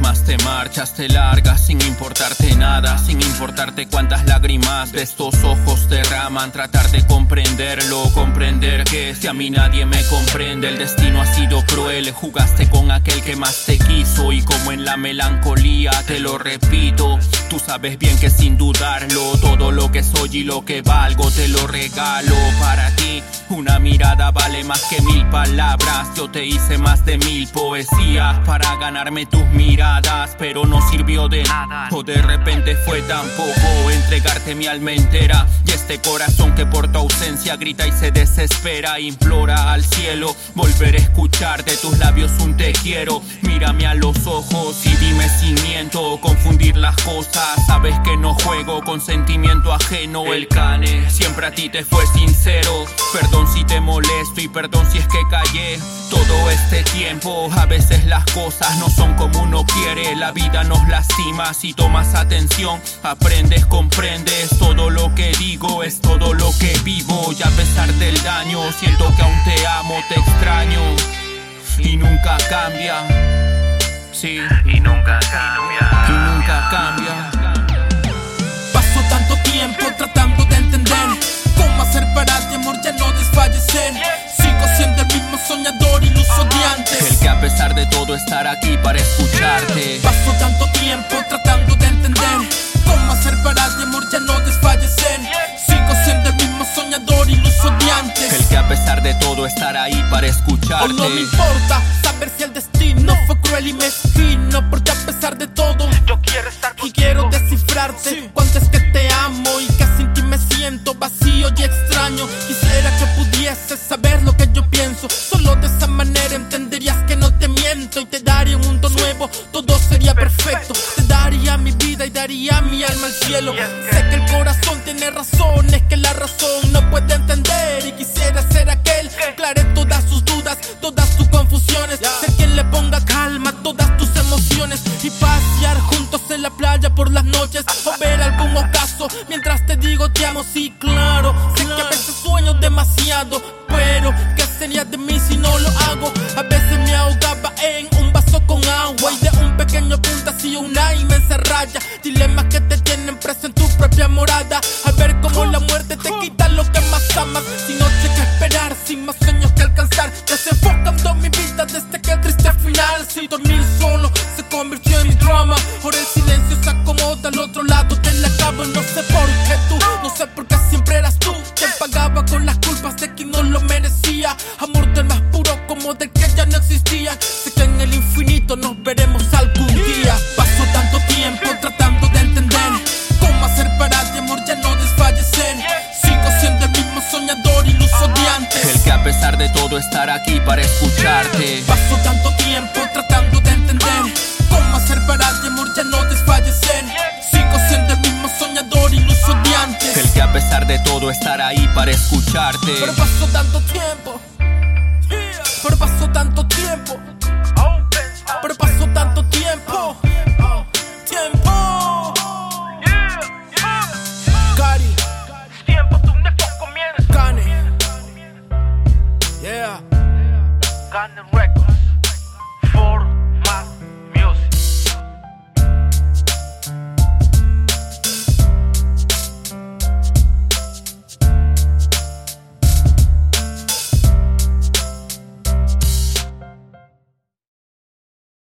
más te marchas, te largas sin importarte nada, sin importarte cuántas lágrimas de estos ojos derraman. Tratar de comprenderlo, comprender que si a mí nadie me comprende, el destino ha sido cruel. Jugaste con aquel que más te quiso y como en la melancolía te lo repito. Tú sabes bien que sin dudarlo, todo lo que soy y lo que valgo te lo regalo para ti. Una mirada vale más que mil palabras. Yo te hice más de mil poesías para ganarme tus miradas, pero no sirvió de nada. O de repente fue tan poco entregarte mi alma entera y este corazón que por tu ausencia grita y se desespera, implora al cielo volver a escuchar de tus labios un te quiero. Mírame a los ojos y dime sin miento, confundir las cosas. Sabes que no juego con sentimiento ajeno. El cane siempre a ti te fue sincero. Perdón si te molesto y perdón si es que callé todo este tiempo. A veces las cosas no son como uno quiere, la vida nos lastima. Si tomas atención, aprendes, comprendes. Todo lo que digo es todo lo que vivo. Y a pesar del daño, siento que aún te amo, te extraño. Y nunca cambia. Sí, Y nunca cambia. y nunca cambia. Paso tanto tiempo tratando estar aquí para escucharte. Paso tanto tiempo tratando de entender cómo hacer para de amor ya no desfallecer. Sigo siendo el mismo soñador iluso de El antes. que a pesar de todo estar ahí para O escucharte. no me importa saber si el destino fue cruel y mezquino, porque a pesar de todo Yo quiero estar Y quiero descifrarte cuánto es que te amo y que sin ti me siento vacío y extraño. Quisiera que pudieses mi vida y daría mi alma al cielo. Sé que el corazón tiene razones que la razón no puede entender y quisiera ser aquel que aclare todas sus dudas, todas tus confusiones. Ser quien le ponga calma a todas tus emociones y pasear juntos en la playa por las noches o ver algún ocaso mientras te digo te amo. Sí, claro, sé que a veces sueño demasiado, pero ¿qué sería de mí si no lo hago? A veces me ahogaba en un con agua y de un pequeño punto hacía una inmensa raya. Dilemas que te tienen preso en tu propia morada. A ver cómo la muerte te quita lo que más amas. Sin noche que esperar, sin más sueños que alcanzar. Desenfocando mi vida desde que triste final. Sin dormir solo se convirtió en mi drama. No existía. Sé que en el infinito nos veremos algún día. Paso tanto tiempo tratando de entender cómo hacer para de amor ya no desfallecer. Sigo siendo el mismo soñador iluso de antes. El que a pesar de todo estar aquí para escucharte. Paso tanto tiempo tratando de entender cómo hacer para de amor ya no desfallecer. Sigo siendo el mismo soñador iluso de antes. El que a pesar de todo estar ahí para escucharte. Pero pasó tanto tiempo. Pero pasó tanto tiempo.